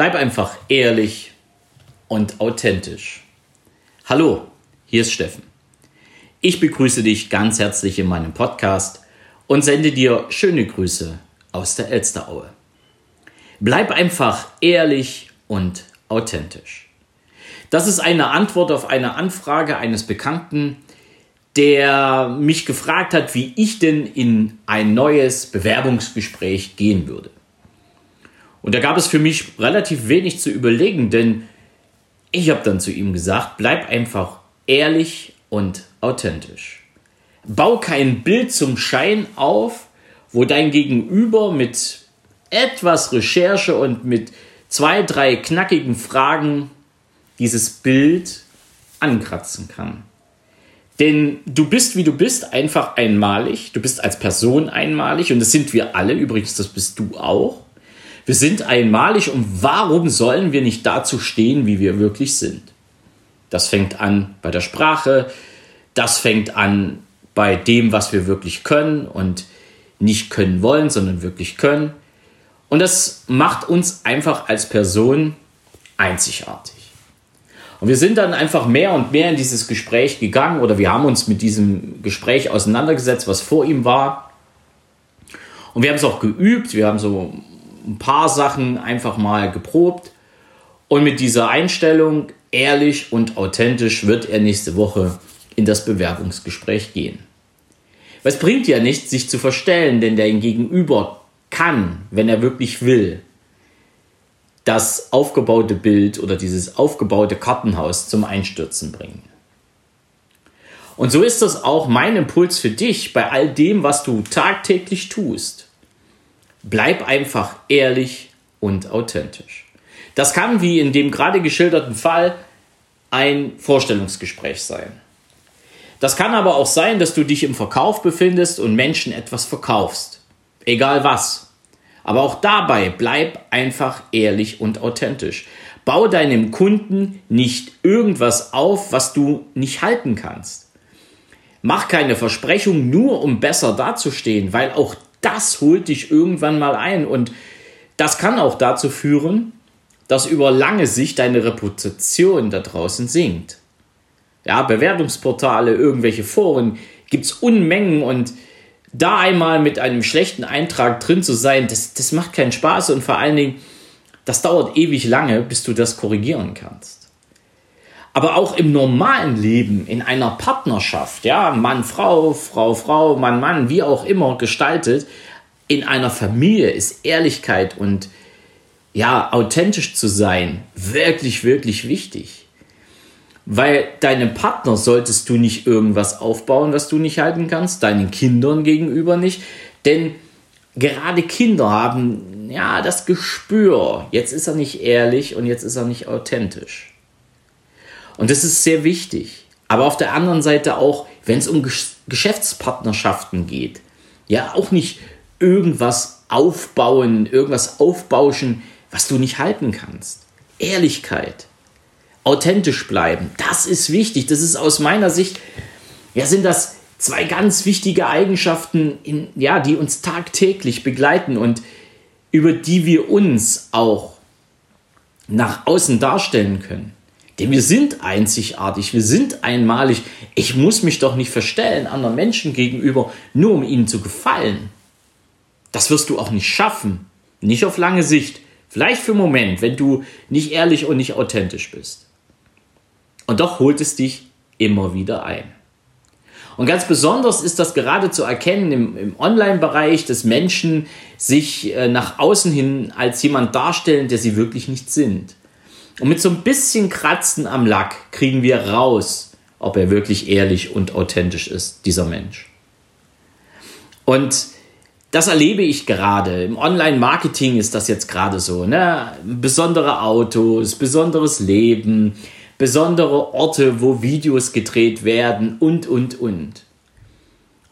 Bleib einfach ehrlich und authentisch. Hallo, hier ist Steffen. Ich begrüße dich ganz herzlich in meinem Podcast und sende dir schöne Grüße aus der Elsteraue. Bleib einfach ehrlich und authentisch. Das ist eine Antwort auf eine Anfrage eines Bekannten, der mich gefragt hat, wie ich denn in ein neues Bewerbungsgespräch gehen würde. Und da gab es für mich relativ wenig zu überlegen, denn ich habe dann zu ihm gesagt, bleib einfach ehrlich und authentisch. Bau kein Bild zum Schein auf, wo dein Gegenüber mit etwas Recherche und mit zwei, drei knackigen Fragen dieses Bild ankratzen kann. Denn du bist, wie du bist, einfach einmalig. Du bist als Person einmalig und das sind wir alle. Übrigens, das bist du auch. Wir sind einmalig und warum sollen wir nicht dazu stehen, wie wir wirklich sind? Das fängt an bei der Sprache, das fängt an bei dem, was wir wirklich können und nicht können wollen, sondern wirklich können. Und das macht uns einfach als Person einzigartig. Und wir sind dann einfach mehr und mehr in dieses Gespräch gegangen oder wir haben uns mit diesem Gespräch auseinandergesetzt, was vor ihm war. Und wir haben es auch geübt, wir haben so ein paar Sachen einfach mal geprobt. Und mit dieser Einstellung, ehrlich und authentisch, wird er nächste Woche in das Bewerbungsgespräch gehen. Was bringt ja nichts, sich zu verstellen, denn der Gegenüber kann, wenn er wirklich will, das aufgebaute Bild oder dieses aufgebaute Kartenhaus zum Einstürzen bringen. Und so ist das auch mein Impuls für dich bei all dem, was du tagtäglich tust. Bleib einfach ehrlich und authentisch. Das kann, wie in dem gerade geschilderten Fall, ein Vorstellungsgespräch sein. Das kann aber auch sein, dass du dich im Verkauf befindest und Menschen etwas verkaufst. Egal was. Aber auch dabei bleib einfach ehrlich und authentisch. Bau deinem Kunden nicht irgendwas auf, was du nicht halten kannst. Mach keine Versprechung nur, um besser dazustehen, weil auch das holt dich irgendwann mal ein. Und das kann auch dazu führen, dass über lange Sicht deine Reputation da draußen sinkt. Ja, Bewertungsportale, irgendwelche Foren gibt es Unmengen und da einmal mit einem schlechten Eintrag drin zu sein, das, das macht keinen Spaß und vor allen Dingen, das dauert ewig lange, bis du das korrigieren kannst. Aber auch im normalen Leben, in einer Partnerschaft, ja, Mann, Frau, Frau, Frau, Mann, Mann, wie auch immer gestaltet, in einer Familie ist Ehrlichkeit und ja, authentisch zu sein wirklich, wirklich wichtig. Weil deinem Partner solltest du nicht irgendwas aufbauen, was du nicht halten kannst, deinen Kindern gegenüber nicht. Denn gerade Kinder haben ja das Gespür, jetzt ist er nicht ehrlich und jetzt ist er nicht authentisch. Und das ist sehr wichtig. Aber auf der anderen Seite auch, wenn es um Geschäftspartnerschaften geht, ja, auch nicht irgendwas aufbauen, irgendwas aufbauschen, was du nicht halten kannst. Ehrlichkeit authentisch bleiben. Das ist wichtig. Das ist aus meiner Sicht, ja, sind das zwei ganz wichtige Eigenschaften, in, ja, die uns tagtäglich begleiten und über die wir uns auch nach außen darstellen können. Denn wir sind einzigartig, wir sind einmalig. Ich muss mich doch nicht verstellen anderen Menschen gegenüber, nur um ihnen zu gefallen. Das wirst du auch nicht schaffen. Nicht auf lange Sicht. Vielleicht für einen Moment, wenn du nicht ehrlich und nicht authentisch bist. Und doch holt es dich immer wieder ein. Und ganz besonders ist das gerade zu erkennen im, im Online-Bereich, dass Menschen sich äh, nach außen hin als jemand darstellen, der sie wirklich nicht sind. Und mit so ein bisschen Kratzen am Lack kriegen wir raus, ob er wirklich ehrlich und authentisch ist, dieser Mensch. Und das erlebe ich gerade. Im Online-Marketing ist das jetzt gerade so. Ne? Besondere Autos, besonderes Leben, besondere Orte, wo Videos gedreht werden und, und, und.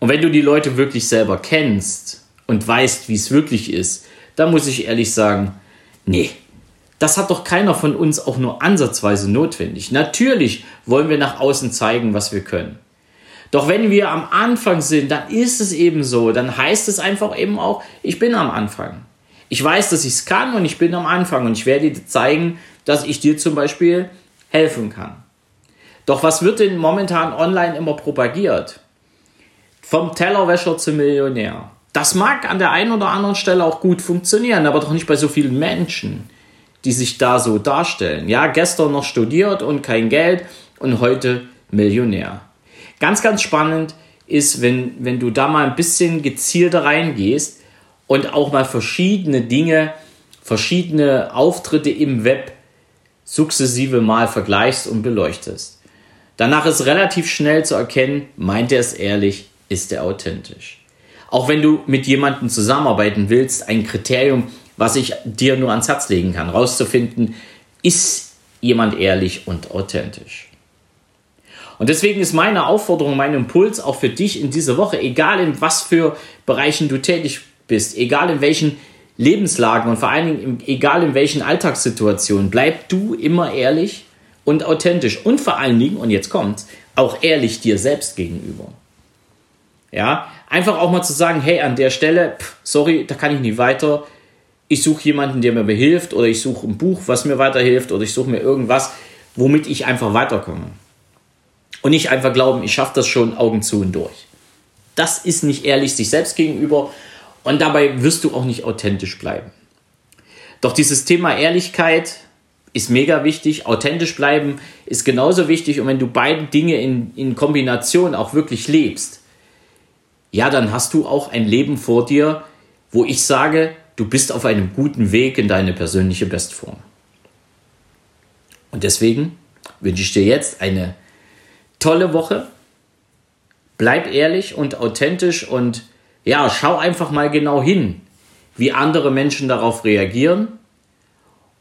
Und wenn du die Leute wirklich selber kennst und weißt, wie es wirklich ist, dann muss ich ehrlich sagen, nee, das hat doch keiner von uns auch nur ansatzweise notwendig. Natürlich wollen wir nach außen zeigen, was wir können. Doch wenn wir am Anfang sind, dann ist es eben so, dann heißt es einfach eben auch, ich bin am Anfang. Ich weiß, dass ich es kann und ich bin am Anfang und ich werde dir zeigen, dass ich dir zum Beispiel helfen kann. Doch was wird denn momentan online immer propagiert? Vom Tellerwäscher zum Millionär. Das mag an der einen oder anderen Stelle auch gut funktionieren, aber doch nicht bei so vielen Menschen, die sich da so darstellen. Ja, gestern noch studiert und kein Geld und heute Millionär. Ganz, ganz spannend ist, wenn, wenn du da mal ein bisschen gezielter reingehst und auch mal verschiedene Dinge, verschiedene Auftritte im Web sukzessive mal vergleichst und beleuchtest. Danach ist relativ schnell zu erkennen, meint er es ehrlich, ist er authentisch. Auch wenn du mit jemandem zusammenarbeiten willst, ein Kriterium, was ich dir nur ans Herz legen kann, rauszufinden, ist jemand ehrlich und authentisch. Und deswegen ist meine Aufforderung, mein Impuls auch für dich in dieser Woche, egal in was für Bereichen du tätig bist, egal in welchen Lebenslagen und vor allen Dingen egal in welchen Alltagssituationen, bleib du immer ehrlich und authentisch und vor allen Dingen, und jetzt kommt's, auch ehrlich dir selbst gegenüber. Ja, einfach auch mal zu sagen, hey, an der Stelle, pff, sorry, da kann ich nicht weiter. Ich suche jemanden, der mir behilft oder ich suche ein Buch, was mir weiterhilft oder ich suche mir irgendwas, womit ich einfach weiterkomme. Und nicht einfach glauben, ich schaffe das schon Augen zu und durch. Das ist nicht ehrlich sich selbst gegenüber und dabei wirst du auch nicht authentisch bleiben. Doch dieses Thema Ehrlichkeit ist mega wichtig. Authentisch bleiben ist genauso wichtig. Und wenn du beide Dinge in, in Kombination auch wirklich lebst, ja, dann hast du auch ein Leben vor dir, wo ich sage, du bist auf einem guten Weg in deine persönliche Bestform. Und deswegen wünsche ich dir jetzt eine tolle Woche. Bleib ehrlich und authentisch und ja, schau einfach mal genau hin, wie andere Menschen darauf reagieren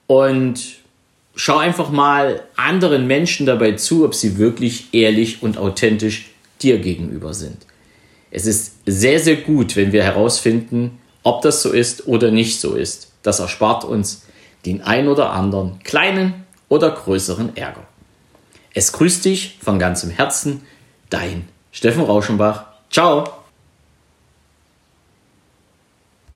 und schau einfach mal anderen Menschen dabei zu, ob sie wirklich ehrlich und authentisch dir gegenüber sind. Es ist sehr, sehr gut, wenn wir herausfinden, ob das so ist oder nicht so ist. Das erspart uns den ein oder anderen kleinen oder größeren Ärger. Es grüßt dich von ganzem Herzen, dein Steffen Rauschenbach. Ciao!